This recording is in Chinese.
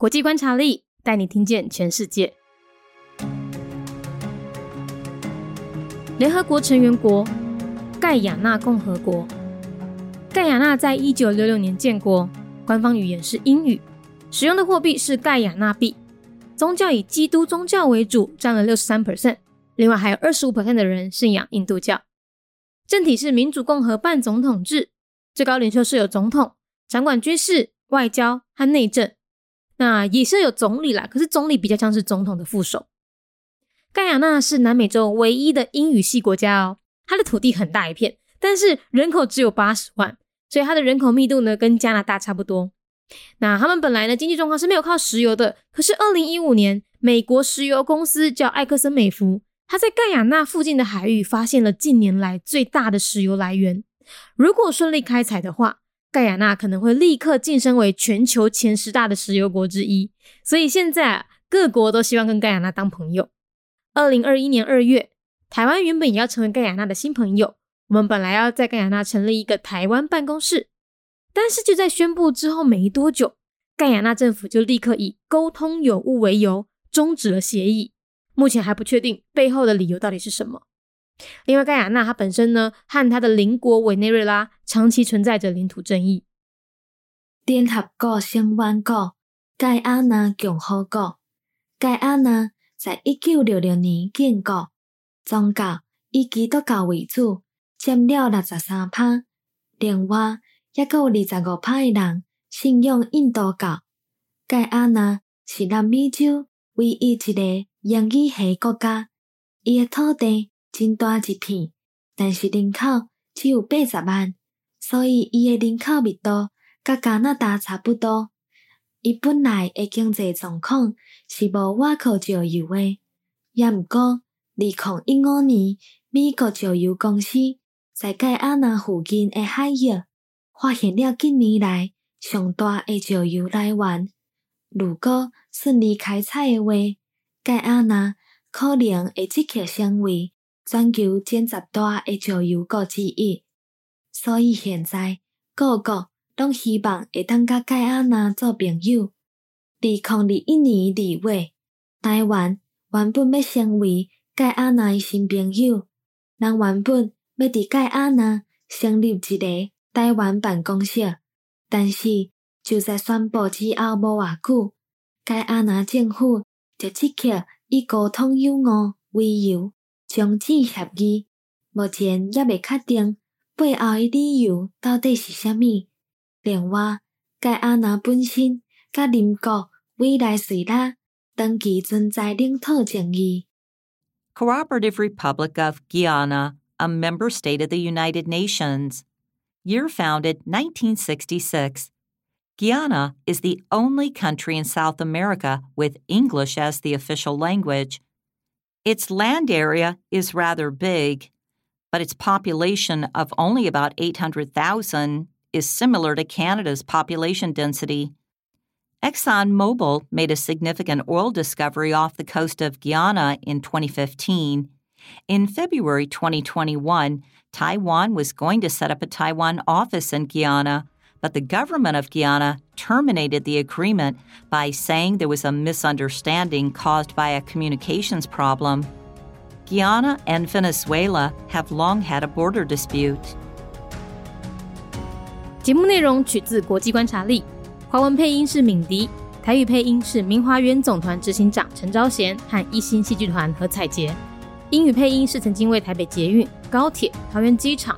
国际观察力带你听见全世界。联合国成员国盖亚纳共和国。盖亚纳在一九六六年建国，官方语言是英语，使用的货币是盖亚纳币。宗教以基督宗教为主，占了六十三 percent，另外还有二十五 percent 的人信仰印度教。政体是民主共和半总统制，最高领袖是有总统，掌管军事、外交和内政。那也是有总理啦，可是总理比较像是总统的副手。盖亚纳是南美洲唯一的英语系国家哦，它的土地很大一片，但是人口只有八十万，所以它的人口密度呢跟加拿大差不多。那他们本来呢，经济状况是没有靠石油的。可是，二零一五年，美国石油公司叫埃克森美孚，他在盖亚纳附近的海域发现了近年来最大的石油来源。如果顺利开采的话，盖亚纳可能会立刻晋升为全球前十大的石油国之一。所以现在，各国都希望跟盖亚纳当朋友。二零二一年二月，台湾原本也要成为盖亚纳的新朋友。我们本来要在盖亚纳成立一个台湾办公室。但是就在宣布之后没多久，盖亚纳政府就立刻以沟通有误为由终止了协议。目前还不确定背后的理由到底是什么。另外，盖亚纳它本身呢，和它的邻国委内瑞拉长期存在着领土争议。联合国成员国盖亚纳共和国，盖亚纳在一九六六年建国，宗教以基督教为主，占了六十三趴。另外，也有二十五派人信仰印度教。盖亚纳是南美洲唯一一个英语系国家，伊的土地真大一片，但是人口只有八十万，所以伊诶人口密度甲加拿大差不多。伊本来诶经济状况是无外靠石油诶，也毋过二零一五年美国石油公司在盖亚纳附近诶海域。发现了近年来上大诶石油来源。如果顺利开采诶话，盖亚纳可能会即刻成为全球前十大的石油国之一。所以现在各国拢希望会当甲盖亚纳做朋友。二零二一年二月，台湾原本要成为盖亚纳的新朋友，人原本要伫盖亚纳成立一个。台湾办公室，但是就在宣布之后无偌久，该阿拿政府就即刻以沟通有误为由终止协议。目前也未确定背后的理由到底是虾米。另外，该阿拿本身甲邻国委内瑞拉长期存在领土争议。Cooperative Republic of Guyana, a member state of the United Nations. Year founded 1966. Guyana is the only country in South America with English as the official language. Its land area is rather big, but its population of only about 800,000 is similar to Canada's population density. ExxonMobil made a significant oil discovery off the coast of Guyana in 2015. In February 2021, Taiwan was going to set up a Taiwan office in Guyana, but the government of Guyana terminated the agreement by saying there was a misunderstanding caused by a communications problem. Guyana and Venezuela have long had a border dispute. 节目内容取自国际观察力，华文配音是敏迪，台语配音是明华园总团执行长陈昭贤和一星戏剧团何彩杰。英语配音是曾经为台北捷运、高铁、桃园机场